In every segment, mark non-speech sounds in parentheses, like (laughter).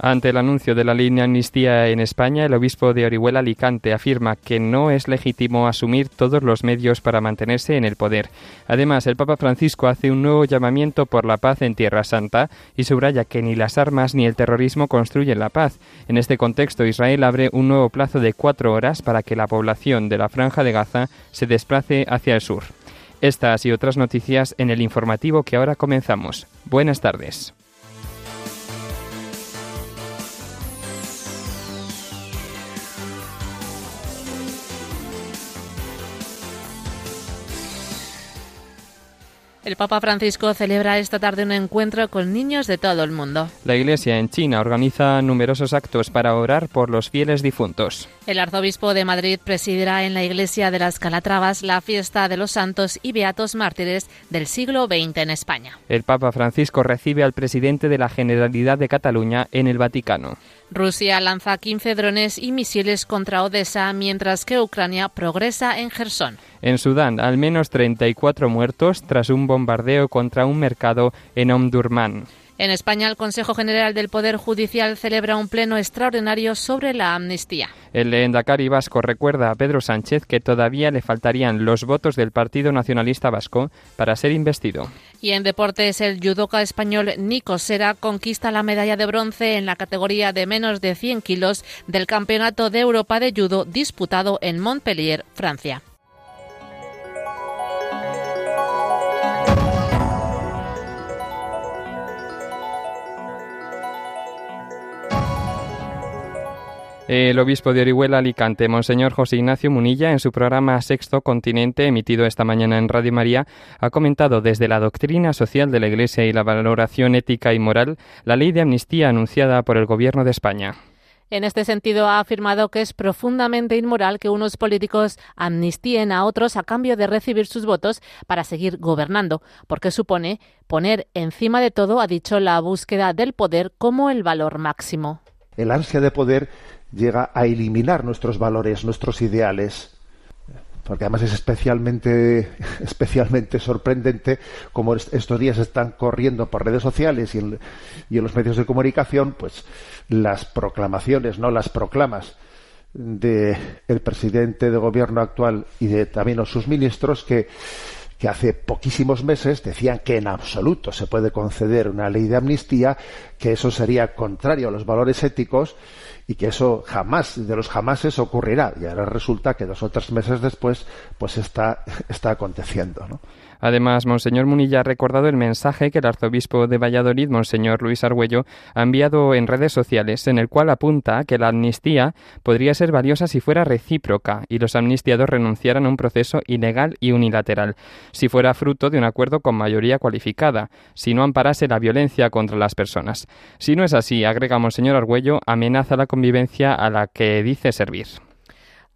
Ante el anuncio de la ley de amnistía en España, el obispo de Orihuela Alicante afirma que no es legítimo asumir todos los medios para mantenerse en el poder. Además, el Papa Francisco hace un nuevo llamamiento por la paz en Tierra Santa y subraya que ni las armas ni el terrorismo construyen la paz. En este contexto, Israel abre un nuevo plazo de cuatro horas para que la población de la Franja de Gaza se desplace hacia el sur. Estas y otras noticias en el informativo que ahora comenzamos. Buenas tardes. El Papa Francisco celebra esta tarde un encuentro con niños de todo el mundo. La Iglesia en China organiza numerosos actos para orar por los fieles difuntos. El arzobispo de Madrid presidirá en la Iglesia de las Calatravas la fiesta de los santos y beatos mártires del siglo XX en España. El Papa Francisco recibe al presidente de la Generalidad de Cataluña en el Vaticano. Rusia lanza 15 drones y misiles contra Odessa, mientras que Ucrania progresa en Gerson. En Sudán, al menos 34 muertos tras un bombardeo contra un mercado en Omdurman. En España, el Consejo General del Poder Judicial celebra un pleno extraordinario sobre la amnistía. El Endacari vasco recuerda a Pedro Sánchez que todavía le faltarían los votos del Partido Nacionalista Vasco para ser investido. Y en deportes, el judoka español Nico Sera conquista la medalla de bronce en la categoría de menos de 100 kilos del Campeonato de Europa de Judo disputado en Montpellier, Francia. El obispo de Orihuela Alicante, Monseñor José Ignacio Munilla, en su programa Sexto Continente, emitido esta mañana en Radio María, ha comentado desde la doctrina social de la Iglesia y la valoración ética y moral la ley de amnistía anunciada por el Gobierno de España. En este sentido, ha afirmado que es profundamente inmoral que unos políticos amnistíen a otros a cambio de recibir sus votos para seguir gobernando, porque supone poner encima de todo, ha dicho, la búsqueda del poder como el valor máximo. El ansia de poder llega a eliminar nuestros valores, nuestros ideales. Porque además es especialmente, (laughs) especialmente sorprendente como estos días están corriendo por redes sociales y en, los medios de comunicación, pues las proclamaciones, no las proclamas de el presidente de gobierno actual y de también sus ministros que que hace poquísimos meses decían que en absoluto se puede conceder una ley de amnistía, que eso sería contrario a los valores éticos y que eso jamás, de los jamases ocurrirá. Y ahora resulta que dos o tres meses después, pues está, (laughs) está aconteciendo, ¿no? Además, Monseñor Munilla ha recordado el mensaje que el arzobispo de Valladolid, Monseñor Luis Argüello, ha enviado en redes sociales, en el cual apunta que la amnistía podría ser valiosa si fuera recíproca y los amnistiados renunciaran a un proceso ilegal y unilateral, si fuera fruto de un acuerdo con mayoría cualificada, si no amparase la violencia contra las personas. Si no es así, agrega Monseñor Argüello, amenaza la convivencia a la que dice servir.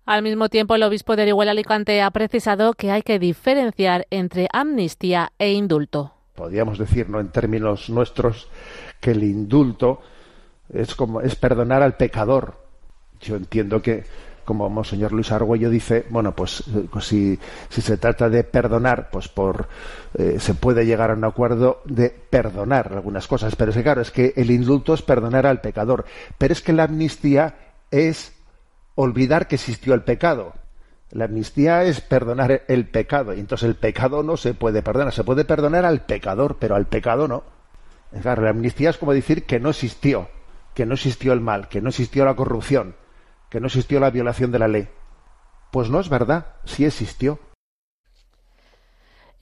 Al mismo tiempo, el obispo de Orihuela Alicante ha precisado que hay que diferenciar entre amnistía e indulto. Podríamos decir, no en términos nuestros, que el indulto es como es perdonar al pecador. Yo entiendo que, como Monseñor Luis Argüello dice, bueno, pues, pues si, si, se trata de perdonar, pues por eh, se puede llegar a un acuerdo de perdonar algunas cosas. Pero es que claro, es que el indulto es perdonar al pecador. Pero es que la amnistía es olvidar que existió el pecado. La amnistía es perdonar el pecado, y entonces el pecado no se puede perdonar, se puede perdonar al pecador, pero al pecado no. la amnistía es como decir que no existió, que no existió el mal, que no existió la corrupción, que no existió la violación de la ley. Pues no es verdad, sí existió.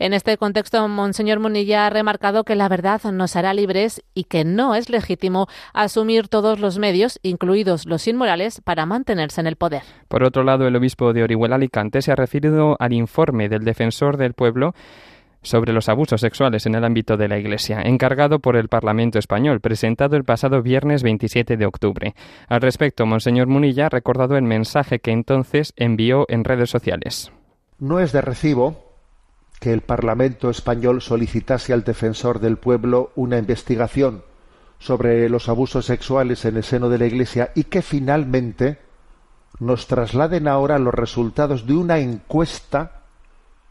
En este contexto, Monseñor Munilla ha remarcado que la verdad nos hará libres y que no es legítimo asumir todos los medios, incluidos los inmorales, para mantenerse en el poder. Por otro lado, el obispo de Orihuela Alicante se ha referido al informe del defensor del pueblo sobre los abusos sexuales en el ámbito de la Iglesia, encargado por el Parlamento español, presentado el pasado viernes 27 de octubre. Al respecto, Monseñor Munilla ha recordado el mensaje que entonces envió en redes sociales. No es de recibo que el Parlamento español solicitase al defensor del pueblo una investigación sobre los abusos sexuales en el seno de la Iglesia y que finalmente nos trasladen ahora los resultados de una encuesta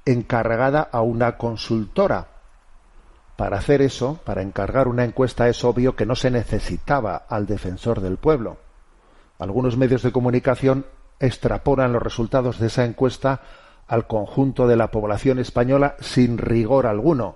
encargada a una consultora. Para hacer eso, para encargar una encuesta, es obvio que no se necesitaba al defensor del pueblo. Algunos medios de comunicación extrapolan los resultados de esa encuesta al conjunto de la población española sin rigor alguno.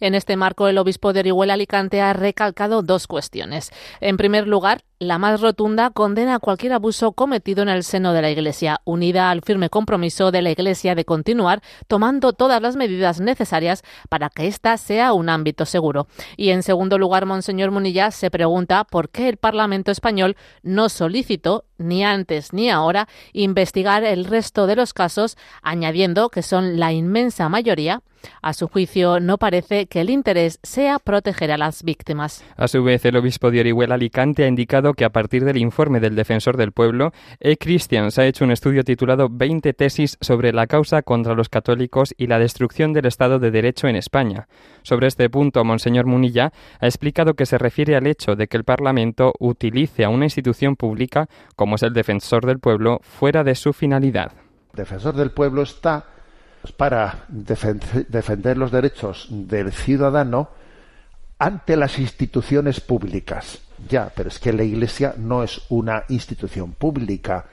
En este marco, el obispo de Orihuela Alicante ha recalcado dos cuestiones. En primer lugar, la más rotunda condena cualquier abuso cometido en el seno de la Iglesia, unida al firme compromiso de la Iglesia de continuar tomando todas las medidas necesarias para que ésta sea un ámbito seguro. Y en segundo lugar, Monseñor Munilla se pregunta por qué el Parlamento español no solicitó, ni antes ni ahora, investigar el resto de los casos, añadiendo que son la inmensa mayoría a su juicio, no parece que el interés sea proteger a las víctimas. A su vez, el obispo de Orihuela Alicante ha indicado que a partir del informe del defensor del pueblo, E-Christians ha hecho un estudio titulado 20 tesis sobre la causa contra los católicos y la destrucción del Estado de Derecho en España. Sobre este punto, Monseñor Munilla ha explicado que se refiere al hecho de que el Parlamento utilice a una institución pública, como es el defensor del pueblo, fuera de su finalidad. El defensor del pueblo está para defender los derechos del ciudadano ante las instituciones públicas. Ya, pero es que la Iglesia no es una institución pública,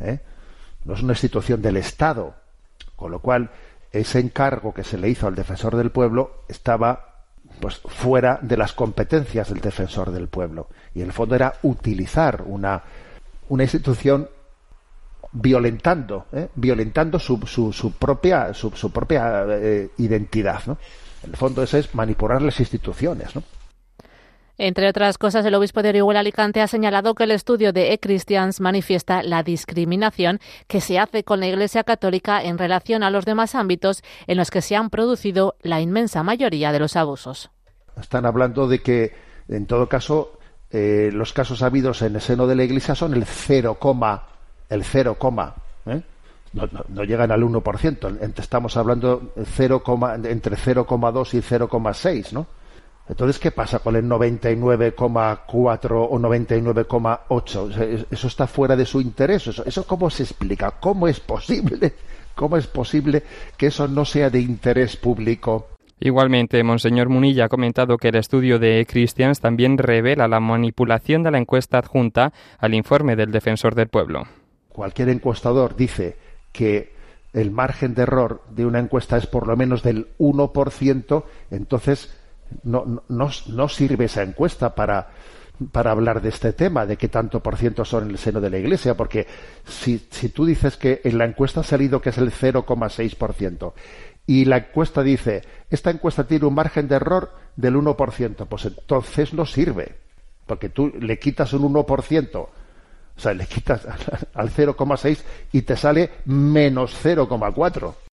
¿eh? no es una institución del Estado, con lo cual ese encargo que se le hizo al defensor del pueblo estaba pues fuera de las competencias del defensor del pueblo y en el fondo era utilizar una una institución violentando, ¿eh? violentando su, su, propia, su, propia eh, identidad. ¿no? El fondo es manipular las instituciones. ¿no? Entre otras cosas, el obispo de Orihuela Alicante ha señalado que el estudio de E-Christians manifiesta la discriminación que se hace con la Iglesia Católica en relación a los demás ámbitos en los que se han producido la inmensa mayoría de los abusos. Están hablando de que, en todo caso, eh, los casos habidos en el seno de la Iglesia son el 0, el 0, ¿eh? no, llegan al 1%. Estamos hablando 0, entre 0,2 y 0,6, ¿no? Entonces, ¿qué pasa con el 99,4 o 99,8? Eso está fuera de su interés. Eso, ¿Eso cómo se explica? ¿Cómo es posible? (laughs) ¿Cómo es posible que eso no sea de interés público? Igualmente, Monseñor Munilla ha comentado que el estudio de Christians también revela la manipulación de la encuesta adjunta al informe del defensor del pueblo cualquier encuestador dice que el margen de error de una encuesta es por lo menos del 1%, entonces no, no, sirve esa encuesta para, para hablar de este tema, de qué tanto por ciento son en el seno de la Iglesia, porque si, si tú dices que en la encuesta ha salido que es el 0,6% y la encuesta dice, esta encuesta tiene un margen de error del 1%, pues entonces no sirve, porque tú le quitas un 1% o sea, le quitas (laughs) al 0,6 y te sale menos 0,4.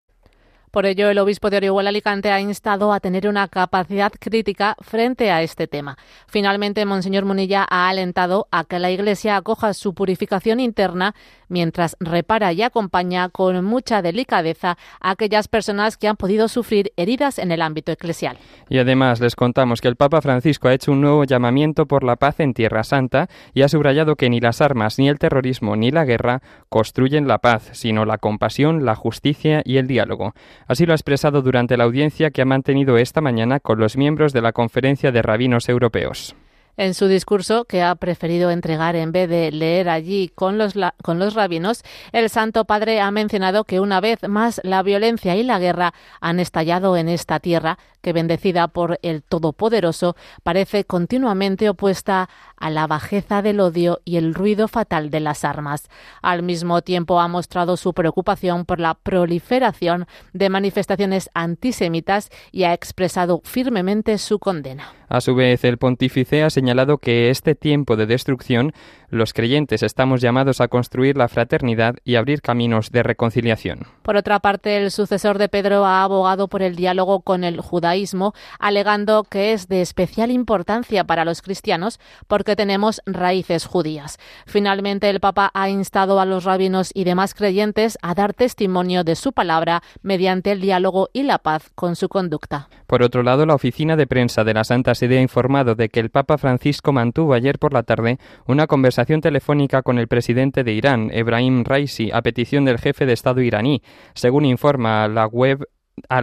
Por ello, el obispo de Orihuela Alicante ha instado a tener una capacidad crítica frente a este tema. Finalmente, Monseñor Munilla ha alentado a que la Iglesia acoja su purificación interna mientras repara y acompaña con mucha delicadeza a aquellas personas que han podido sufrir heridas en el ámbito eclesial. Y además les contamos que el Papa Francisco ha hecho un nuevo llamamiento por la paz en Tierra Santa y ha subrayado que ni las armas, ni el terrorismo, ni la guerra construyen la paz, sino la compasión, la justicia y el diálogo. Así lo ha expresado durante la audiencia que ha mantenido esta mañana con los miembros de la Conferencia de Rabinos Europeos. En su discurso, que ha preferido entregar en vez de leer allí con los, con los rabinos, el Santo Padre ha mencionado que una vez más la violencia y la guerra han estallado en esta tierra, que bendecida por el Todopoderoso, parece continuamente opuesta a la bajeza del odio y el ruido fatal de las armas. Al mismo tiempo ha mostrado su preocupación por la proliferación de manifestaciones antisemitas y ha expresado firmemente su condena. A su vez, el pontífice ha señalado que este tiempo de destrucción, los creyentes estamos llamados a construir la fraternidad y abrir caminos de reconciliación. Por otra parte, el sucesor de Pedro ha abogado por el diálogo con el judaísmo, alegando que es de especial importancia para los cristianos porque tenemos raíces judías. Finalmente, el Papa ha instado a los rabinos y demás creyentes a dar testimonio de su palabra mediante el diálogo y la paz con su conducta. Por otro lado, la oficina de prensa de la Santa Sede ha informado de que el Papa Francisco mantuvo ayer por la tarde una conversación telefónica con el presidente de Irán, Ebrahim Raisi, a petición del jefe de Estado iraní, según informa la web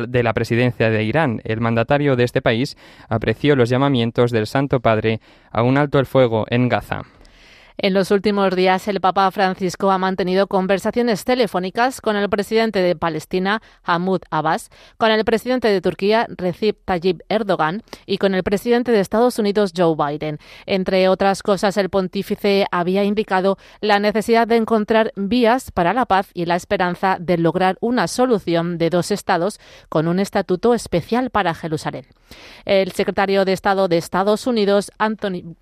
de la presidencia de Irán. El mandatario de este país apreció los llamamientos del Santo Padre a un alto el fuego en Gaza. En los últimos días, el Papa Francisco ha mantenido conversaciones telefónicas con el presidente de Palestina, Mahmoud Abbas, con el presidente de Turquía, Recep Tayyip Erdogan, y con el presidente de Estados Unidos, Joe Biden. Entre otras cosas, el pontífice había indicado la necesidad de encontrar vías para la paz y la esperanza de lograr una solución de dos estados con un estatuto especial para Jerusalén. El secretario de Estado de Estados Unidos, Anthony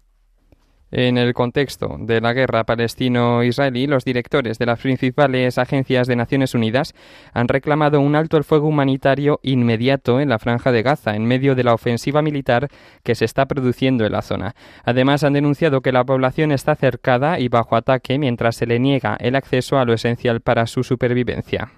en el contexto de la guerra palestino-israelí, los directores de las principales agencias de Naciones Unidas han reclamado un alto el fuego humanitario inmediato en la franja de Gaza, en medio de la ofensiva militar que se está produciendo en la zona. Además, han denunciado que la población está cercada y bajo ataque mientras se le niega el acceso a lo esencial para su supervivencia.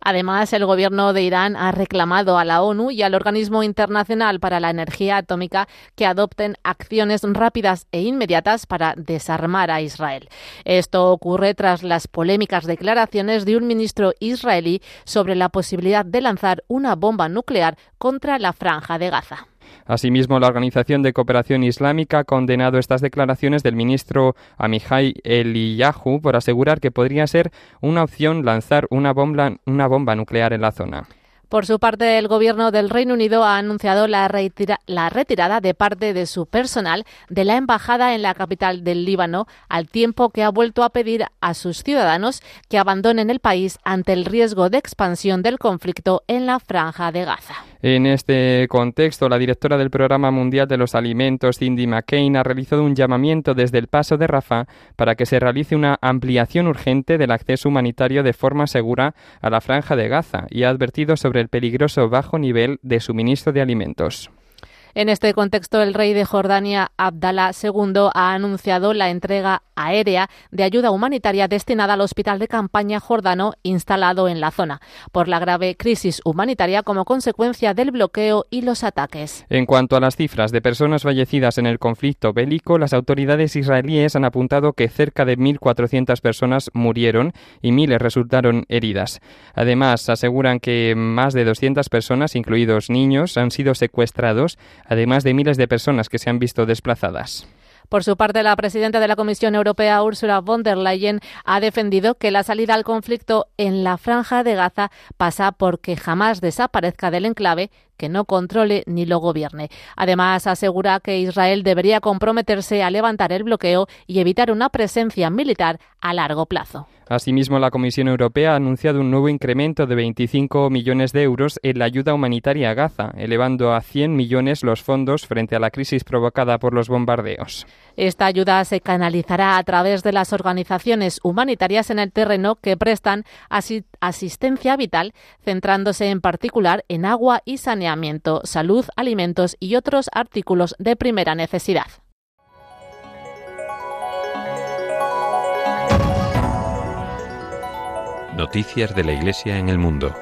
Además, el gobierno de Irán ha reclamado a la ONU y al Organismo Internacional para la Energía Atómica que adopten acciones rápidas e inmediatas para desarmar a Israel. Esto ocurre tras las polémicas declaraciones de un ministro israelí sobre la posibilidad de lanzar una bomba nuclear contra la franja de Gaza. Asimismo, la Organización de Cooperación Islámica ha condenado estas declaraciones del ministro Amihai Eliyahu por asegurar que podría ser una opción lanzar una bomba, nuclear en la zona. Por su parte, el gobierno del Reino Unido ha anunciado la, retirada de parte de su personal de la embajada en la capital del Líbano, al tiempo que ha vuelto a pedir a sus ciudadanos que abandonen el país ante el riesgo de expansión del conflicto en la franja de Gaza. En este contexto, la directora del Programa Mundial de los Alimentos, Cindy McCain, ha realizado un llamamiento desde el paso de Rafah para que se realice una ampliación urgente del acceso humanitario de forma segura a la franja de Gaza y ha advertido sobre el peligroso bajo nivel de suministro de alimentos. En este contexto, el rey de Jordania, Abdallah II, ha anunciado la entrega aérea de ayuda humanitaria destinada al hospital de campaña jordano instalado en la zona, por la grave crisis humanitaria como consecuencia del bloqueo y los ataques. En cuanto a las cifras de personas fallecidas en el conflicto bélico, las autoridades israelíes han apuntado que cerca de 1.400 personas murieron y miles resultaron heridas. Además, aseguran que más de 200 personas, incluidos niños, han sido secuestrados además de miles de personas que se han visto desplazadas. Por su parte, la presidenta de la Comisión Europea, Ursula von der Leyen, ha defendido que la salida al conflicto en la franja de Gaza pasa porque jamás desaparezca del enclave, que no controle ni lo gobierne. Además, asegura que Israel debería comprometerse a levantar el bloqueo y evitar una presencia militar a largo plazo. Asimismo, la Comisión Europea ha anunciado un nuevo incremento de 25 millones de euros en la ayuda humanitaria a Gaza, elevando a 100 millones los fondos frente a la crisis provocada por los bombardeos. Esta ayuda se canalizará a través de las organizaciones humanitarias en el terreno que prestan asistencia vital, centrándose en particular en agua y saneamiento, salud, alimentos y otros artículos de primera necesidad. Noticias de la Iglesia en el mundo.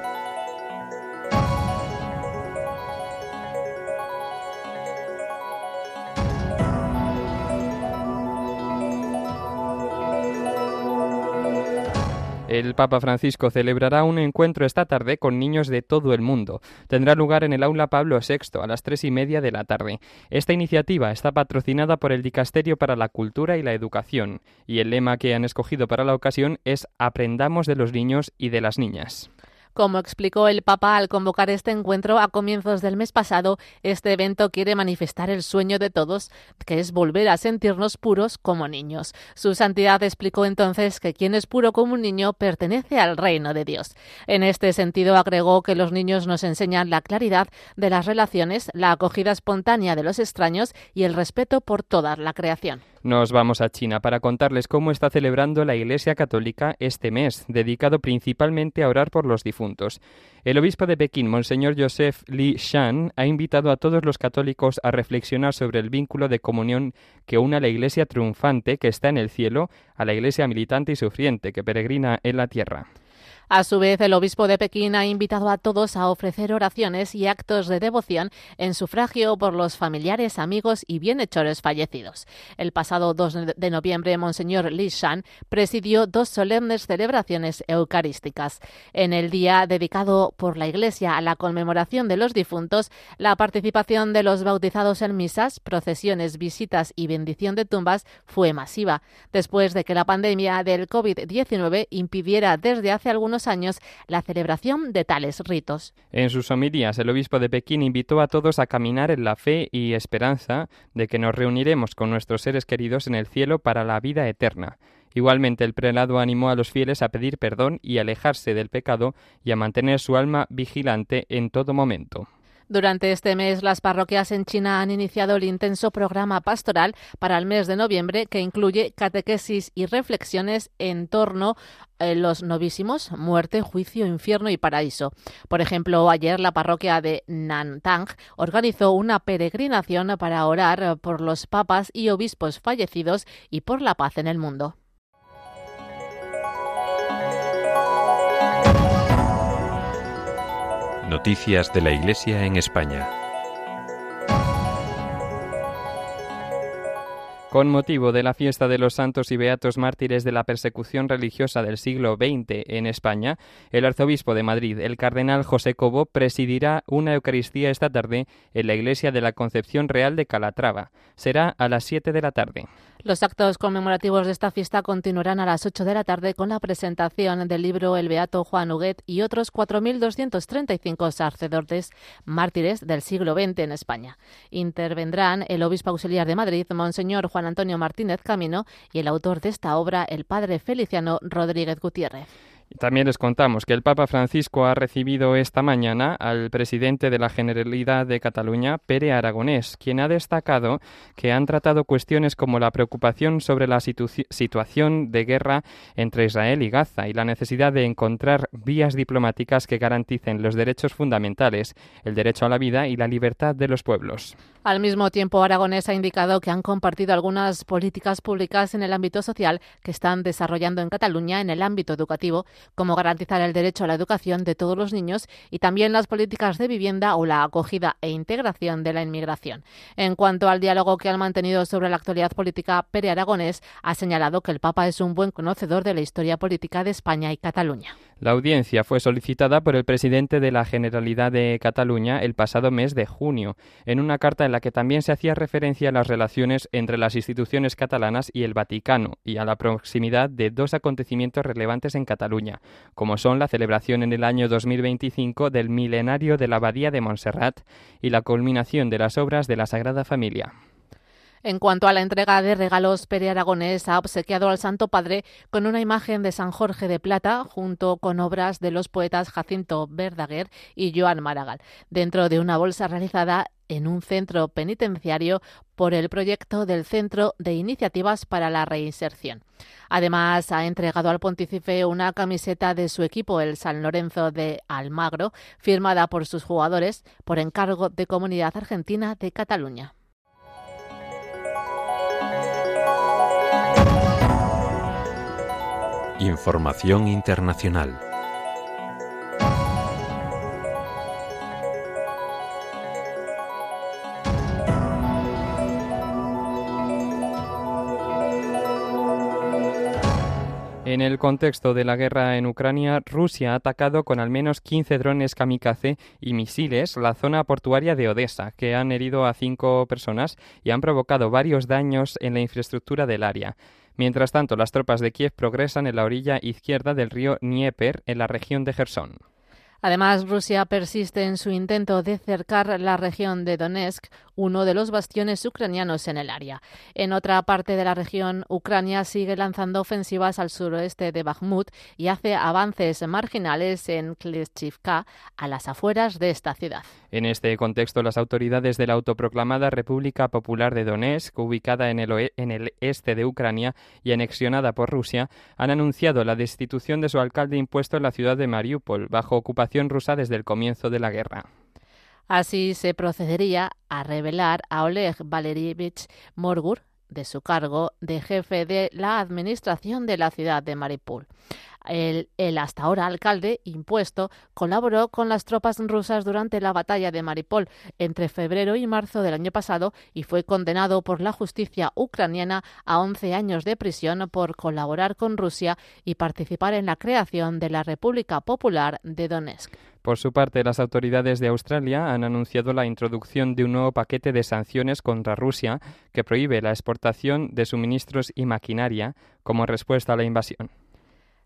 El Papa Francisco celebrará un encuentro esta tarde con niños de todo el mundo. Tendrá lugar en el aula Pablo VI a las tres y media de la tarde. Esta iniciativa está patrocinada por el Dicasterio para la Cultura y la Educación y el lema que han escogido para la ocasión es Aprendamos de los niños y de las niñas. Como explicó el Papa al convocar este encuentro a comienzos del mes pasado, este evento quiere manifestar el sueño de todos, que es volver a sentirnos puros como niños. Su santidad explicó entonces que quien es puro como un niño pertenece al reino de Dios. En este sentido, agregó que los niños nos enseñan la claridad de las relaciones, la acogida espontánea de los extraños y el respeto por toda la creación. Nos vamos a China para contarles cómo está celebrando la Iglesia Católica este mes, dedicado principalmente a orar por los difuntos. El obispo de Pekín, Monseñor Joseph Li Shan, ha invitado a todos los católicos a reflexionar sobre el vínculo de comunión que une a la Iglesia triunfante que está en el cielo a la Iglesia militante y sufriente que peregrina en la tierra. A su vez, el obispo de Pekín ha invitado a todos a ofrecer oraciones y actos de devoción en sufragio por los familiares, amigos y bienhechores fallecidos. El pasado 2 de noviembre, Monseñor Li Shan presidió dos solemnes celebraciones eucarísticas. En el día dedicado por la Iglesia a la conmemoración de los difuntos, la participación de los bautizados en misas, procesiones, visitas y bendición de tumbas fue masiva, después de que la pandemia del COVID-19 impidiera desde hace algunos años la celebración de tales ritos. En sus homilías, el obispo de Pekín invitó a todos a caminar en la fe y esperanza de que nos reuniremos con nuestros seres queridos en el cielo para la vida eterna. Igualmente, el prelado animó a los fieles a pedir perdón y alejarse del pecado y a mantener su alma vigilante en todo momento. Durante este mes, las parroquias en China han iniciado el intenso programa pastoral para el mes de noviembre que incluye catequesis y reflexiones en torno a los novísimos, muerte, juicio, infierno y paraíso. Por ejemplo, ayer la parroquia de Nantang organizó una peregrinación para orar por los papas y obispos fallecidos y por la paz en el mundo. Noticias de la Iglesia en España. Con motivo de la fiesta de los santos y beatos mártires de la persecución religiosa del siglo XX en España, el arzobispo de Madrid, el cardenal José Cobo, presidirá una Eucaristía esta tarde en la iglesia de la Concepción Real de Calatrava. Será a las 7 de la tarde. Los actos conmemorativos de esta fiesta continuarán a las 8 de la tarde con la presentación del libro El Beato Juan Huguet y otros 4.235 sacerdotes mártires del siglo XX en España. Intervendrán el obispo auxiliar de Madrid, Monseñor Juan Antonio Martínez Camino, y el autor de esta obra, el padre Feliciano Rodríguez Gutiérrez. También les contamos que el Papa Francisco ha recibido esta mañana al presidente de la Generalidad de Cataluña, Pere Aragonés, quien ha destacado que han tratado cuestiones como la preocupación sobre la situación de guerra entre Israel y Gaza y la necesidad de encontrar vías diplomáticas que garanticen los derechos fundamentales, el derecho a la vida y la libertad de los pueblos. Al mismo tiempo, Aragonés ha indicado que han compartido algunas políticas públicas en el ámbito social que están desarrollando en Cataluña en el ámbito educativo como garantizar el derecho a la educación de todos los niños y también las políticas de vivienda o la acogida e integración de la inmigración. En cuanto al diálogo que han mantenido sobre la actualidad política, Pere Aragonés ha señalado que el Papa es un buen conocedor de la historia política de España y Cataluña. La audiencia fue solicitada por el presidente de la Generalidad de Cataluña el pasado mes de junio, en una carta en la que también se hacía referencia a las relaciones entre las instituciones catalanas y el Vaticano y a la proximidad de dos acontecimientos relevantes en Cataluña, como son la celebración en el año 2025 del milenario de la Abadía de Montserrat y la culminación de las obras de la Sagrada Familia. En cuanto a la entrega de regalos, Pere Aragonés ha obsequiado al Santo Padre con una imagen de San Jorge de Plata junto con obras de los poetas Jacinto Verdaguer y Joan Maragall, dentro de una bolsa realizada en un centro penitenciario por el proyecto del Centro de Iniciativas para la Reinserción. Además, ha entregado al pontífice una camiseta de su equipo, el San Lorenzo de Almagro, firmada por sus jugadores por encargo de Comunidad Argentina de Cataluña. Información internacional. En el contexto de la guerra en Ucrania, Rusia ha atacado con al menos 15 drones kamikaze y misiles la zona portuaria de Odessa, que han herido a cinco personas y han provocado varios daños en la infraestructura del área. Mientras tanto, las tropas de Kiev progresan en la orilla izquierda del río Dnieper, en la región de Gerson. Además, Rusia persiste en su intento de cercar la región de Donetsk, uno de los bastiones ucranianos en el área. En otra parte de la región, Ucrania sigue lanzando ofensivas al suroeste de Bakhmut y hace avances marginales en Kleshchivka, a las afueras de esta ciudad. En este contexto, las autoridades de la autoproclamada República Popular de Donetsk, ubicada en el, en el este de Ucrania y anexionada por Rusia, han anunciado la destitución de su alcalde impuesto en la ciudad de Mariupol, bajo ocupación rusa desde el comienzo de la guerra. Así se procedería a revelar a Oleg Valerievich Morgur de su cargo de jefe de la administración de la ciudad de Mariupol. El, el, hasta ahora alcalde impuesto colaboró con las tropas rusas durante la batalla de Maripol entre febrero y marzo del año pasado y fue condenado por la justicia ucraniana a 11 años de prisión por colaborar con Rusia y participar en la creación de la República Popular de Donetsk. Por su parte, las autoridades de Australia han anunciado la introducción de un nuevo paquete de sanciones contra Rusia que prohíbe la exportación de suministros y maquinaria como respuesta a la invasión.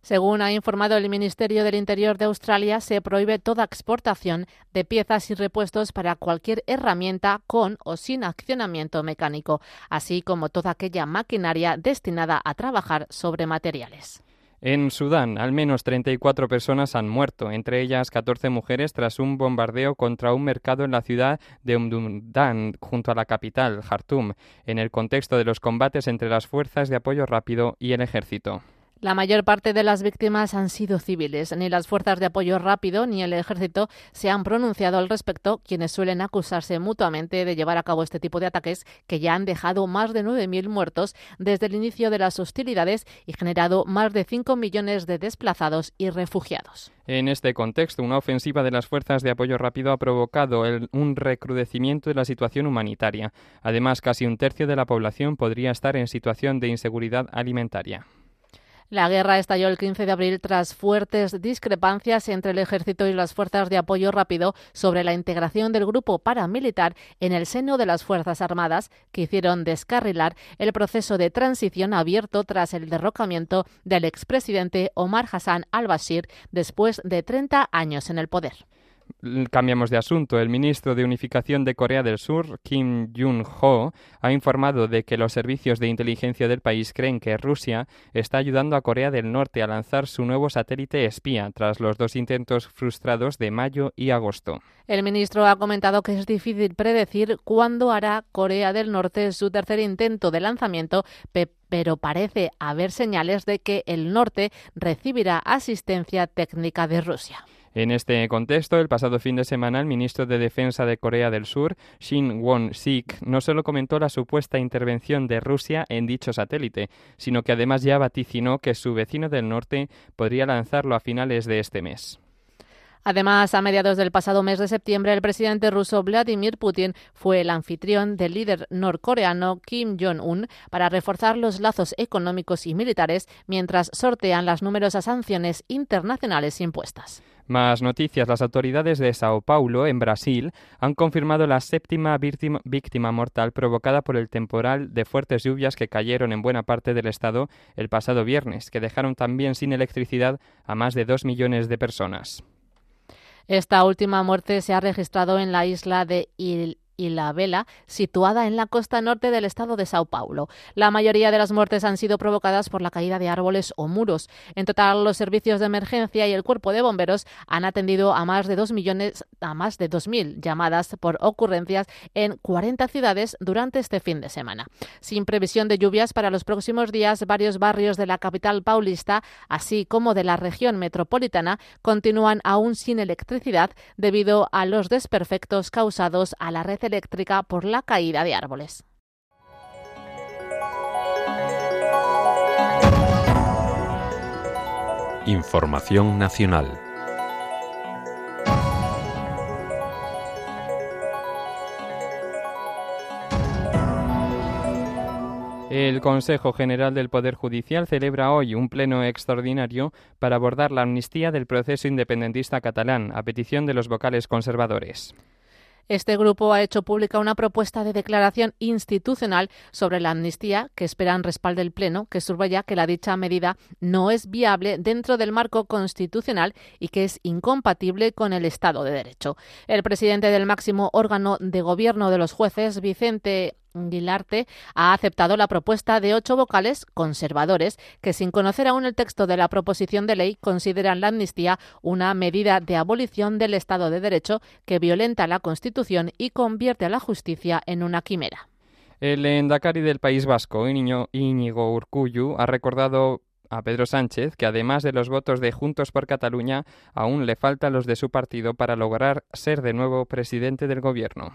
Según ha informado el Ministerio del Interior de Australia, se prohíbe toda exportación de piezas y repuestos para cualquier herramienta con o sin accionamiento mecánico, así como toda aquella maquinaria destinada a trabajar sobre materiales. En Sudán, al menos 34 personas han muerto, entre ellas 14 mujeres, tras un bombardeo contra un mercado en la ciudad de Umdurman, junto a la capital, Jartum, en el contexto de los combates entre las fuerzas de apoyo rápido y el ejército. La mayor parte de las víctimas han sido civiles. Ni las fuerzas de apoyo rápido ni el ejército se han pronunciado al respecto, quienes suelen acusarse mutuamente de llevar a cabo este tipo de ataques que ya han dejado más de 9.000 muertos desde el inicio de las hostilidades y generado más de 5 millones de desplazados y refugiados. En este contexto, una ofensiva de las fuerzas de apoyo rápido ha provocado un recrudecimiento de la situación humanitaria. Además, casi un tercio de la población podría estar en situación de inseguridad alimentaria. La guerra estalló el 15 de abril tras fuertes discrepancias entre el ejército y las fuerzas de apoyo rápido sobre la integración del grupo paramilitar en el seno de las Fuerzas Armadas, que hicieron descarrilar el proceso de transición abierto tras el derrocamiento del expresidente Omar Hassan al-Bashir después de 30 años en el poder. Cambiamos de asunto. El ministro de Unificación de Corea del Sur, Kim Jong-ho, ha informado de que los servicios de inteligencia del país creen que Rusia está ayudando a Corea del Norte a lanzar su nuevo satélite espía tras los dos intentos frustrados de mayo y agosto. El ministro ha comentado que es difícil predecir cuándo hará Corea del Norte su tercer intento de lanzamiento, pero parece haber señales de que el norte recibirá asistencia técnica de Rusia. En este contexto, el pasado fin de semana, el ministro de Defensa de Corea del Sur, Shin Won-sik, no solo comentó la supuesta intervención de Rusia en dicho satélite, sino que además ya vaticinó que su vecino del norte podría lanzarlo a finales de este mes. Además, a mediados del pasado mes de septiembre, el presidente ruso Vladimir Putin fue el anfitrión del líder norcoreano Kim Jong-un para reforzar los lazos económicos y militares mientras sortean las numerosas sanciones internacionales impuestas. Más noticias. Las autoridades de Sao Paulo, en Brasil, han confirmado la séptima víctima, mortal provocada por el temporal de fuertes lluvias que cayeron en buena parte del estado el pasado viernes, que dejaron también sin electricidad a más de dos millones de personas. Esta última muerte se ha registrado en la isla de Il y La Vela, situada en la costa norte del estado de Sao Paulo. La mayoría de las muertes han sido provocadas por la caída de árboles o muros. En total, los servicios de emergencia y el cuerpo de bomberos han atendido a más de dos millones, a más de 2.000 llamadas por ocurrencias en 40 ciudades durante este fin de semana. Sin previsión de lluvias para los próximos días, varios barrios de la capital paulista, así como de la región metropolitana, continúan aún sin electricidad debido a los desperfectos causados a la red eléctrica por la caída de árboles. Información nacional. El Consejo General del Poder Judicial celebra hoy un pleno extraordinario para abordar la amnistía del proceso independentista catalán a petición de los vocales conservadores. Este grupo ha hecho pública una propuesta de declaración institucional sobre la amnistía que esperan respalde el Pleno, que subraya que la dicha medida no es viable dentro del marco constitucional y que es incompatible con el Estado de Derecho. El presidente del máximo órgano de gobierno de los jueces, Vicente Guilarte ha aceptado la propuesta de ocho vocales conservadores que, sin conocer aún el texto de la proposición de ley, consideran la amnistía una medida de abolición del Estado de Derecho que violenta la Constitución y convierte a la justicia en una quimera. El endacari del País Vasco, Íñigo Urcuyu, ha recordado a Pedro Sánchez que además de los votos de Juntos por Cataluña, aún le faltan los de su partido para lograr ser de nuevo presidente del Gobierno.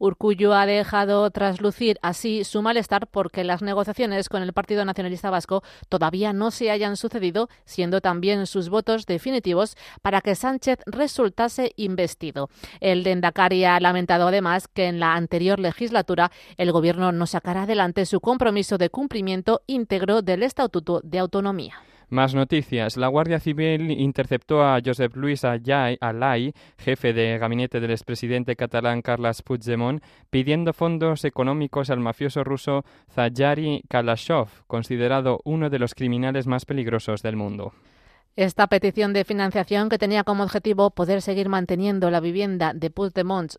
Urcullo ha dejado traslucir así su malestar porque las negociaciones con el Partido Nacionalista Vasco todavía no se hayan sucedido, siendo también sus votos definitivos para que Sánchez resultase investido. El Dendacari ha lamentado además que en la anterior legislatura el Gobierno no sacara adelante su compromiso de cumplimiento íntegro del Estatuto de Autonomía. Más noticias. La Guardia Civil interceptó a Josep Luis Alay, jefe de gabinete del expresidente catalán Carles Puigdemont, pidiendo fondos económicos al mafioso ruso Zayari Kalashov, considerado uno de los criminales más peligrosos del mundo. Esta petición de financiación, que tenía como objetivo poder seguir manteniendo la vivienda de Puigdemont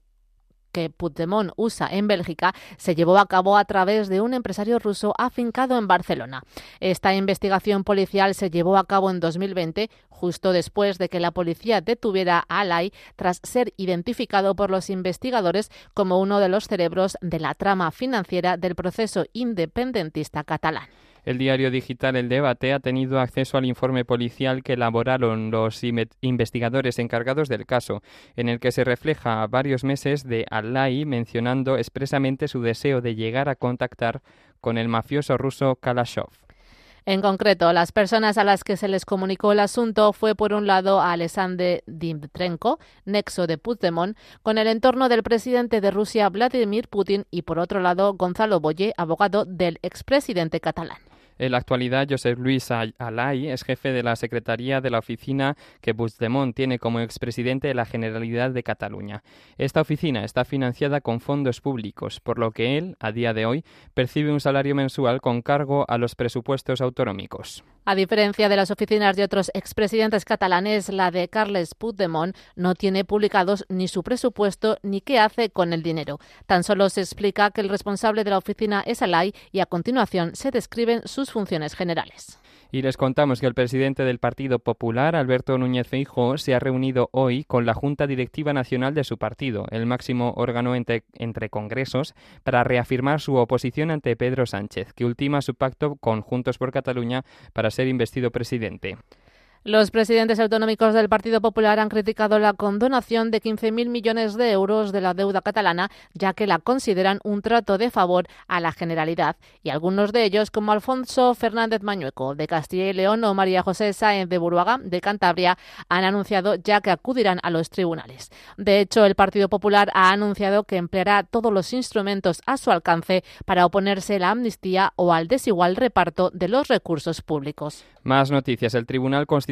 que Puigdemont usa en Bélgica se llevó a cabo a través de un empresario ruso afincado en Barcelona. Esta investigación policial se llevó a cabo en 2020, justo después de que la policía detuviera a Alay tras ser identificado por los investigadores como uno de los cerebros de la trama financiera del proceso independentista catalán. El diario digital El Debate ha tenido acceso al informe policial que elaboraron los investigadores encargados del caso, en el que se refleja varios meses de Alay mencionando expresamente su deseo de llegar a contactar con el mafioso ruso Kalashov. En concreto, las personas a las que se les comunicó el asunto fue, por un lado, a Alexander Dmytrenko, nexo de Puigdemont, con el entorno del presidente de Rusia, Vladimir Putin, y, por otro lado, Gonzalo Boye, abogado del expresidente catalán. En la actualidad, Josep Luis Alay es jefe de la Secretaría de la oficina que Puigdemont tiene como expresidente de la Generalidad de Cataluña. Esta oficina está financiada con fondos públicos, por lo que él, a día de hoy, percibe un salario mensual con cargo a los presupuestos autonómicos. A diferencia de las oficinas de otros expresidentes catalanes, la de Carles Puigdemont no tiene publicados ni su presupuesto ni qué hace con el dinero. Tan solo se explica que el responsable de la oficina es Alay y a continuación se describen sus funciones generales. Y les contamos que el presidente del Partido Popular, Alberto Núñez Feijóo, se ha reunido hoy con la Junta Directiva Nacional de su partido, el máximo órgano entre, entre congresos, para reafirmar su oposición ante Pedro Sánchez, que ultima su pacto con Juntos por Cataluña para ser investido presidente. Los presidentes autonómicos del Partido Popular han criticado la condonación de 15.000 millones de euros de la deuda catalana, ya que la consideran un trato de favor a la Generalidad. Y algunos de ellos, como Alfonso Fernández Mañueco, de Castilla y León, o María José Sáenz de Buruaga, de Cantabria, han anunciado ya que acudirán a los tribunales. De hecho, el Partido Popular ha anunciado que empleará todos los instrumentos a su alcance para oponerse a la amnistía o al desigual reparto de los recursos públicos. Más noticias. El Tribunal Constitucional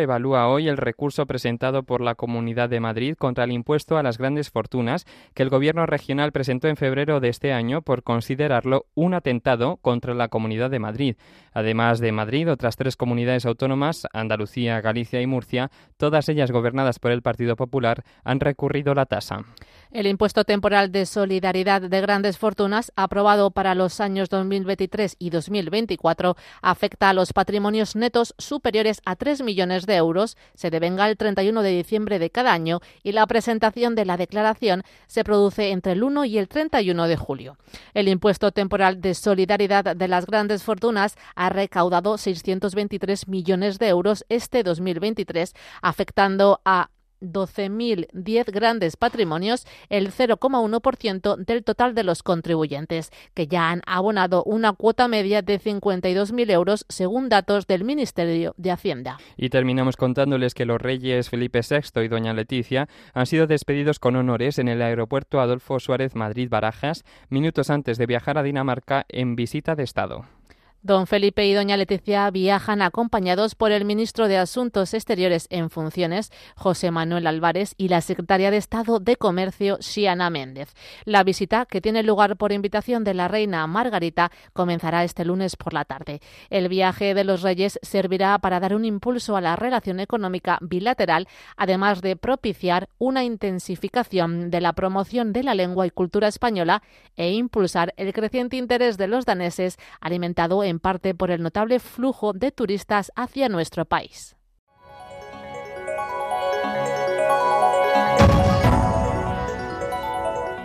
evalúa hoy el recurso presentado por la Comunidad de Madrid contra el impuesto a las grandes fortunas que el Gobierno regional presentó en febrero de este año por considerarlo un atentado contra la Comunidad de Madrid. Además de Madrid, otras tres comunidades autónomas, Andalucía, Galicia y Murcia, todas ellas gobernadas por el Partido Popular, han recurrido la tasa. El impuesto temporal de solidaridad de grandes fortunas, aprobado para los años 2023 y 2024, afecta a los patrimonios netos superiores a 3 millones de euros, se devenga el 31 de diciembre de cada año y la presentación de la declaración se produce entre el 1 y el 31 de julio. El impuesto temporal de solidaridad de las grandes fortunas ha recaudado 623 millones de euros este 2023, afectando a 12.010 grandes patrimonios, el 0,1% del total de los contribuyentes, que ya han abonado una cuota media de 52.000 euros según datos del Ministerio de Hacienda. Y terminamos contándoles que los reyes Felipe VI y doña Leticia han sido despedidos con honores en el aeropuerto Adolfo Suárez Madrid-Barajas minutos antes de viajar a Dinamarca en visita de Estado. Don Felipe y doña Leticia viajan acompañados por el ministro de Asuntos Exteriores en funciones, José Manuel Álvarez, y la secretaria de Estado de Comercio, Xiana Méndez. La visita, que tiene lugar por invitación de la reina Margarita, comenzará este lunes por la tarde. El viaje de los reyes servirá para dar un impulso a la relación económica bilateral, además de propiciar una intensificación de la promoción de la lengua y cultura española e impulsar el creciente interés de los daneses alimentado en parte por el notable flujo de turistas hacia nuestro país.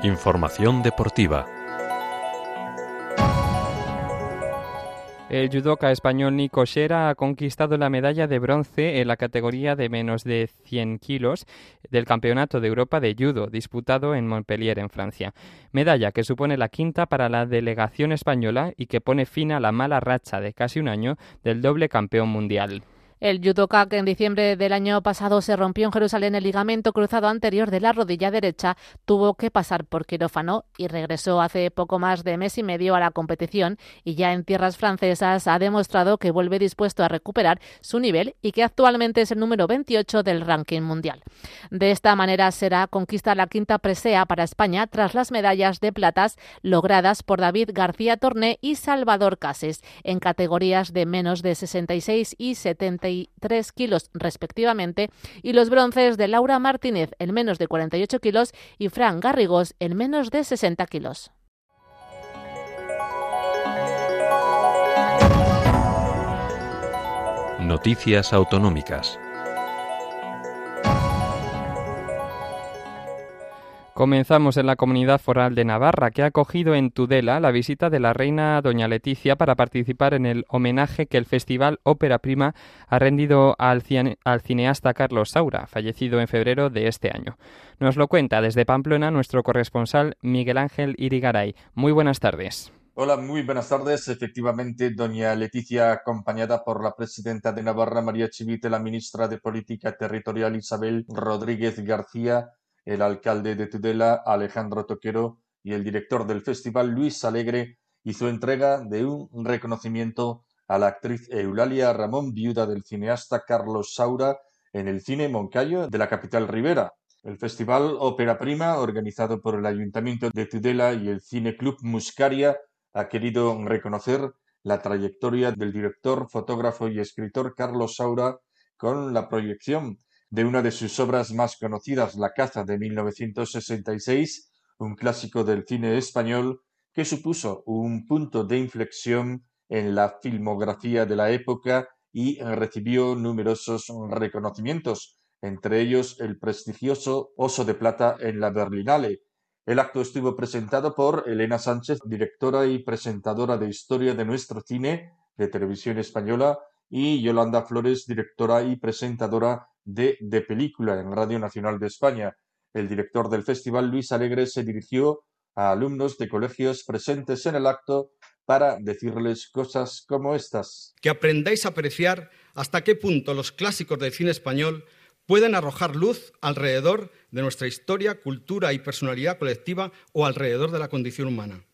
Información deportiva. El judoka español Nico Shera ha conquistado la medalla de bronce en la categoría de menos de 100 kilos del Campeonato de Europa de Judo, disputado en Montpellier, en Francia. Medalla que supone la quinta para la delegación española y que pone fin a la mala racha de casi un año del doble campeón mundial. El judoka que en diciembre del año pasado se rompió en Jerusalén el ligamento cruzado anterior de la rodilla derecha tuvo que pasar por quirófano y regresó hace poco más de mes y medio a la competición y ya en tierras francesas ha demostrado que vuelve dispuesto a recuperar su nivel y que actualmente es el número 28 del ranking mundial. De esta manera será conquista la quinta presea para España tras las medallas de platas logradas por David García Torné y Salvador Cases en categorías de menos de 66 y 70 tres kilos respectivamente, y los bronces de Laura Martínez en menos de 48 kilos y Fran Garrigós en menos de 60 kilos. Noticias autonómicas. Comenzamos en la comunidad foral de Navarra, que ha acogido en Tudela la visita de la reina doña Leticia para participar en el homenaje que el Festival Ópera Prima ha rendido al, cineasta Carlos Saura, fallecido en febrero de este año. Nos lo cuenta desde Pamplona nuestro corresponsal Miguel Ángel Irigaray. Muy buenas tardes. Hola, muy buenas tardes. Efectivamente, doña Leticia, acompañada por la presidenta de Navarra, María Chivite, la ministra de Política Territorial, Isabel Rodríguez García, el alcalde de Tudela, Alejandro Toquero, y el director del festival, Luis Alegre, hizo entrega de un reconocimiento a la actriz Eulalia Ramón, viuda del cineasta Carlos Saura, en el cine Moncayo de la capital ribera. El festival Ópera Prima, organizado por el Ayuntamiento de Tudela y el Cine Club Muscaria, ha querido reconocer la trayectoria del director, fotógrafo y escritor Carlos Saura con la proyección de una de sus obras más conocidas, La caza de 1966, un clásico del cine español que supuso un punto de inflexión en la filmografía de la época y recibió numerosos reconocimientos, entre ellos el prestigioso Oso de Plata en la Berlinale. El acto estuvo presentado por Elena Sánchez, directora y presentadora de Historia de nuestro cine de televisión española, y Yolanda Flores, directora y presentadora de Película en Radio Nacional de España. El director del festival, Luis Alegre, se dirigió a alumnos de colegios presentes en el acto para decirles cosas como estas. Que aprendáis a apreciar hasta qué punto los clásicos del cine español pueden arrojar luz alrededor de nuestra historia, cultura y personalidad colectiva o alrededor de la condición humana.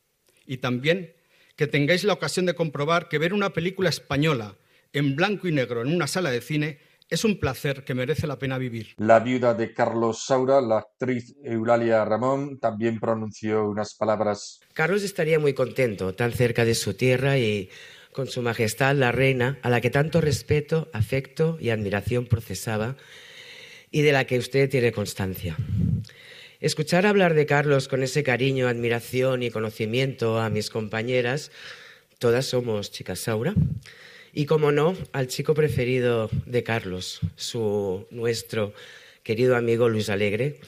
Y también que tengáis la ocasión de comprobar que ver una película española en blanco y negro en una sala de cine es un placer que merece la pena vivir. La viuda de Carlos Saura, la actriz Eulalia Ramón, también pronunció unas palabras. Carlos estaría muy contento, tan cerca de su tierra y con su majestad la reina, a la que tanto respeto, afecto y admiración procesaba y de la que usted tiene constancia. Escuchar hablar de Carlos con ese cariño, admiración y conocimiento a mis compañeras, todas somos chicas Saura, y como no, al chico preferido de Carlos, su nuestro querido amigo Luis Alegre,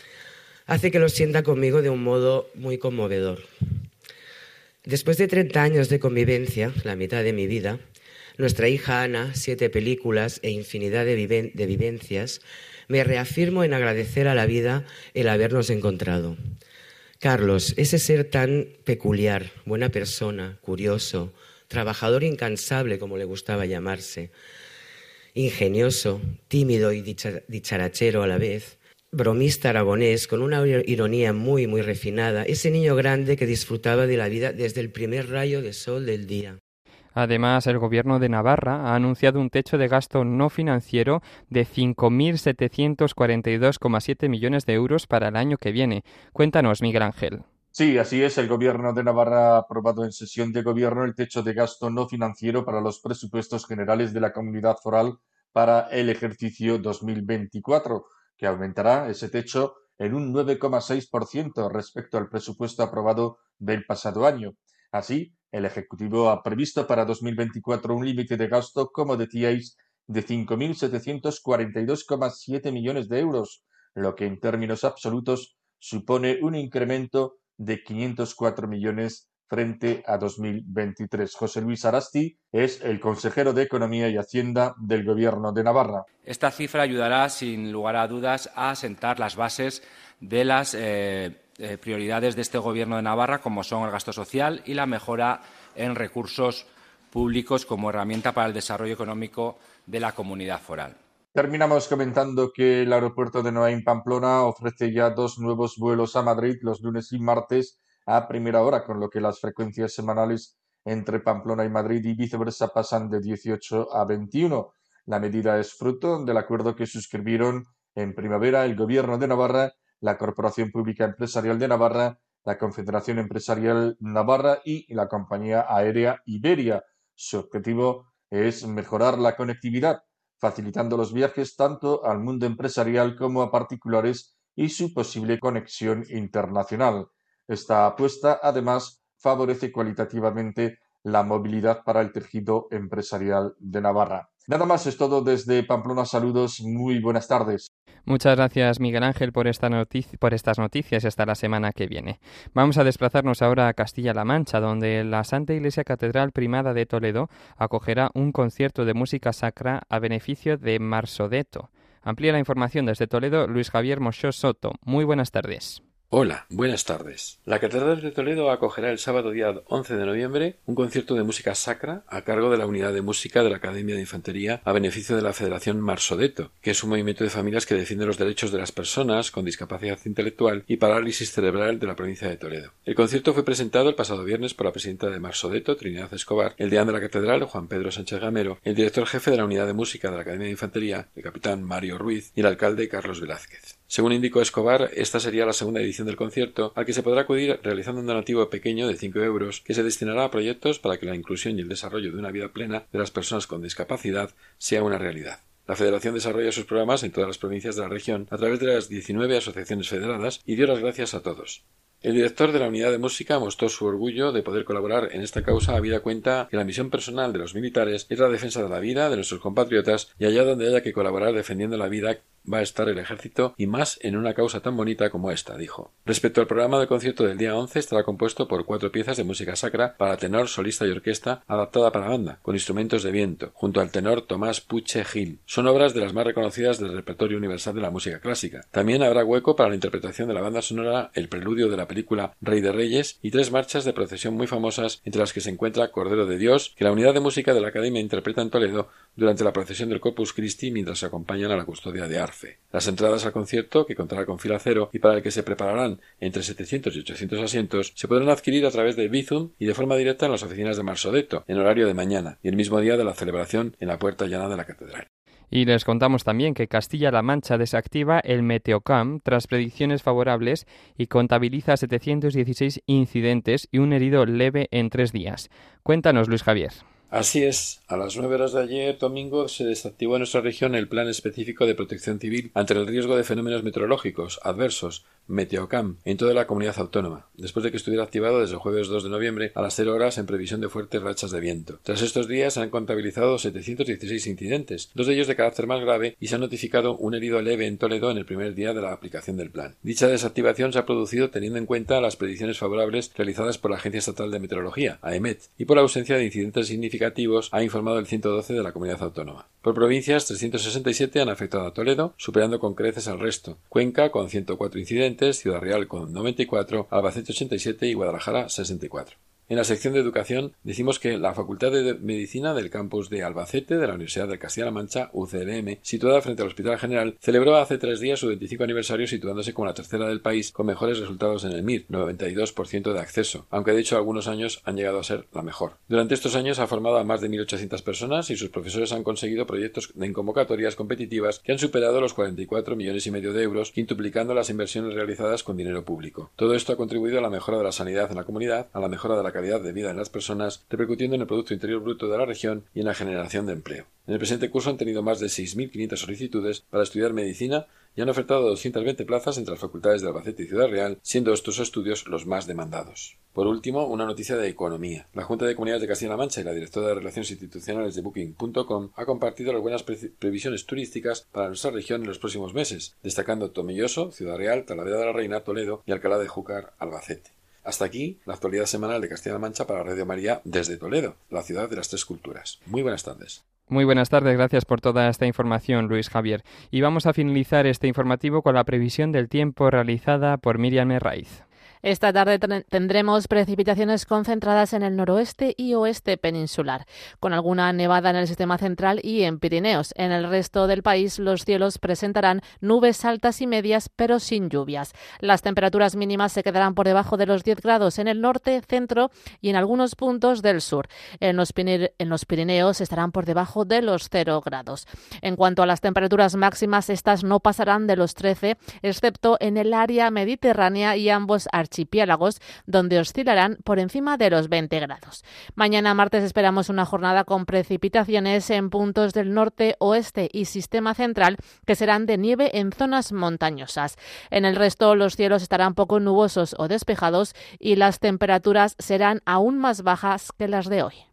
hace que lo sienta conmigo de un modo muy conmovedor. Después de 30 años de convivencia, la mitad de mi vida, nuestra hija Ana, siete películas e infinidad de, vivencias, me reafirmo en agradecer a la vida el habernos encontrado. Carlos, ese ser tan peculiar, buena persona, curioso, trabajador incansable, como le gustaba llamarse, ingenioso, tímido y dicharachero a la vez, bromista aragonés con una ironía muy, muy refinada, ese niño grande que disfrutaba de la vida desde el primer rayo de sol del día. Además, el Gobierno de Navarra ha anunciado un techo de gasto no financiero de 5.742,7 millones de euros para el año que viene. Cuéntanos, Miguel Ángel. Sí, así es. El Gobierno de Navarra ha aprobado en sesión de gobierno el techo de gasto no financiero para los presupuestos generales de la comunidad foral para el ejercicio 2024, que aumentará ese techo en un 9,6% respecto al presupuesto aprobado del pasado año. Así, el Ejecutivo ha previsto para 2024 un límite de gasto, como decíais, de 5.742,7 millones de euros, lo que en términos absolutos supone un incremento de 504 millones frente a 2023. José Luis Arasti es el consejero de Economía y Hacienda del Gobierno de Navarra. Esta cifra ayudará, sin lugar a dudas, a sentar las bases de las eh, eh, prioridades de este Gobierno de Navarra, como son el gasto social y la mejora en recursos públicos como herramienta para el desarrollo económico de la comunidad foral. Terminamos comentando que el aeropuerto de Noain Pamplona ofrece ya dos nuevos vuelos a Madrid los lunes y martes a primera hora, con lo que las frecuencias semanales entre Pamplona y Madrid y viceversa pasan de 18 a 21. La medida es fruto del acuerdo que suscribieron en primavera el Gobierno de Navarra, la Corporación Pública Empresarial de Navarra, la Confederación Empresarial Navarra y la compañía aérea Iberia. Su objetivo es mejorar la conectividad facilitando los viajes tanto al mundo empresarial como a particulares y su posible conexión internacional. Esta apuesta, además, favorece cualitativamente la movilidad para el tejido empresarial de Navarra. Nada más es todo desde Pamplona. Saludos, muy buenas tardes. Muchas gracias, Miguel Ángel, por, esta por estas noticias hasta la semana que viene. Vamos a desplazarnos ahora a Castilla-La Mancha, donde la Santa Iglesia Catedral Primada de Toledo acogerá un concierto de música sacra a beneficio de Marsodeto. Amplía la información desde Toledo Luis Javier Mochó Soto. Muy buenas tardes. Hola, buenas tardes. La Catedral de Toledo acogerá el sábado día 11 de noviembre un concierto de música sacra a cargo de la Unidad de Música de la Academia de Infantería a beneficio de la Federación Marsodeto, que es un movimiento de familias que defiende los derechos de las personas con discapacidad intelectual y parálisis cerebral de la provincia de Toledo. El concierto fue presentado el pasado viernes por la presidenta de Marsodeto, Trinidad Escobar, el deán de la Catedral, Juan Pedro Sánchez Gamero, el director jefe de la Unidad de Música de la Academia de Infantería, el capitán Mario Ruiz, y el alcalde Carlos Velázquez. Según indicó Escobar, esta sería la segunda edición del concierto, al que se podrá acudir realizando un donativo pequeño de 5 euros que se destinará a proyectos para que la inclusión y el desarrollo de una vida plena de las personas con discapacidad sea una realidad. La Federación desarrolla sus programas en todas las provincias de la región a través de las 19 asociaciones federadas y dio las gracias a todos. El director de la unidad de música mostró su orgullo de poder colaborar en esta causa habida cuenta que la misión personal de los militares es la defensa de la vida de nuestros compatriotas y allá donde haya que colaborar defendiendo la vida va a estar el ejército y más en una causa tan bonita como esta, dijo. Respecto al programa de concierto del día 11, estará compuesto por cuatro piezas de música sacra para tenor, solista y orquesta adaptada para banda, con instrumentos de viento, junto al tenor Tomás Puche Gil. Son obras de las más reconocidas del repertorio universal de la música clásica. También habrá hueco para la interpretación de la banda sonora El preludio de la película Rey de Reyes y tres marchas de procesión muy famosas, entre las que se encuentra Cordero de Dios, que la unidad de música de la Academia interpreta en Toledo durante la procesión del Corpus Christi mientras se acompañan a la custodia de Arfe. Las entradas al concierto, que contará con fila cero y para el que se prepararán entre 700 y 800 asientos, se podrán adquirir a través de Bizum y de forma directa en las oficinas de Marsodeto, en horario de mañana y el mismo día de la celebración en la puerta llana de la catedral. Y les contamos también que Castilla-La Mancha desactiva el Meteocam tras predicciones favorables y contabiliza 716 incidentes y un herido leve en tres días. Cuéntanos, Luis Javier. Así es, a las nueve horas de ayer domingo se desactivó en nuestra región el plan específico de protección civil ante el riesgo de fenómenos meteorológicos adversos, Meteocam, en toda la comunidad autónoma, después de que estuviera activado desde el jueves 2 de noviembre a las 0 horas en previsión de fuertes rachas de viento. Tras estos días se han contabilizado 716 incidentes, dos de ellos de carácter más grave, y se ha notificado un herido leve en Toledo en el primer día de la aplicación del plan. Dicha desactivación se ha producido teniendo en cuenta las predicciones favorables realizadas por la Agencia Estatal de Meteorología, AEMET, y por la ausencia de incidentes significativos ha informado el 112 de la comunidad autónoma. Por provincias, 367 han afectado a Toledo, superando con creces al resto. Cuenca con 104 incidentes, Ciudad Real con 94, Albacete 87 y Guadalajara 64. En la sección de educación decimos que la Facultad de Medicina del campus de Albacete de la Universidad de Castilla-La Mancha, UCLM, situada frente al Hospital General, celebró hace tres días su 25 aniversario situándose como la tercera del país con mejores resultados en el MIR, 92% de acceso, aunque de hecho algunos años han llegado a ser la mejor. Durante estos años ha formado a más de 1.800 personas y sus profesores han conseguido proyectos en convocatorias competitivas que han superado los 44 millones y medio de euros, quintuplicando las inversiones realizadas con dinero público. Todo esto ha contribuido a la mejora de la sanidad en la comunidad, a la mejora de la calidad de vida en las personas, repercutiendo en el Producto Interior Bruto de la región y en la generación de empleo. En el presente curso han tenido más de 6.500 solicitudes para estudiar medicina y han ofertado 220 plazas entre las facultades de Albacete y Ciudad Real, siendo estos estudios los más demandados. Por último, una noticia de economía. La Junta de Comunidades de Castilla-La Mancha y la directora de Relaciones Institucionales de Booking.com ha compartido las buenas previsiones turísticas para nuestra región en los próximos meses, destacando Tomilloso, Ciudad Real, Talavera de la Reina, Toledo y Alcalá de Júcar, Albacete. Hasta aquí la actualidad semanal de Castilla-La Mancha para Radio María desde Toledo, la ciudad de las tres culturas. Muy buenas tardes. Muy buenas tardes, gracias por toda esta información, Luis Javier. Y vamos a finalizar este informativo con la previsión del tiempo realizada por Miriam Herraiz. Esta tarde tendremos precipitaciones concentradas en el noroeste y oeste peninsular, con alguna nevada en el sistema central y en Pirineos. En el resto del país los cielos presentarán nubes altas y medias, pero sin lluvias. Las temperaturas mínimas se quedarán por debajo de los 10 grados en el norte, centro y en algunos puntos del sur. En los, en los Pirineos estarán por debajo de los 0 grados. En cuanto a las temperaturas máximas, estas no pasarán de los 13, excepto en el área mediterránea y ambos archipelagos archipiélagos, donde oscilarán por encima de los 20 grados. Mañana martes esperamos una jornada con precipitaciones en puntos del norte, oeste y sistema central que serán de nieve en zonas montañosas. En el resto los cielos estarán poco nubosos o despejados y las temperaturas serán aún más bajas que las de hoy.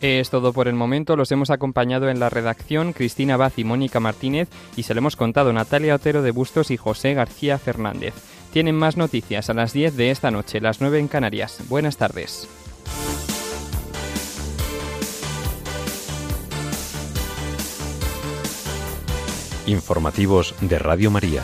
Es todo por el momento. Los hemos acompañado en la redacción Cristina Baz y Mónica Martínez y se lo hemos contado Natalia Otero de Bustos y José García Fernández. Tienen más noticias a las 10 de esta noche, las 9 en Canarias. Buenas tardes. Informativos de Radio María.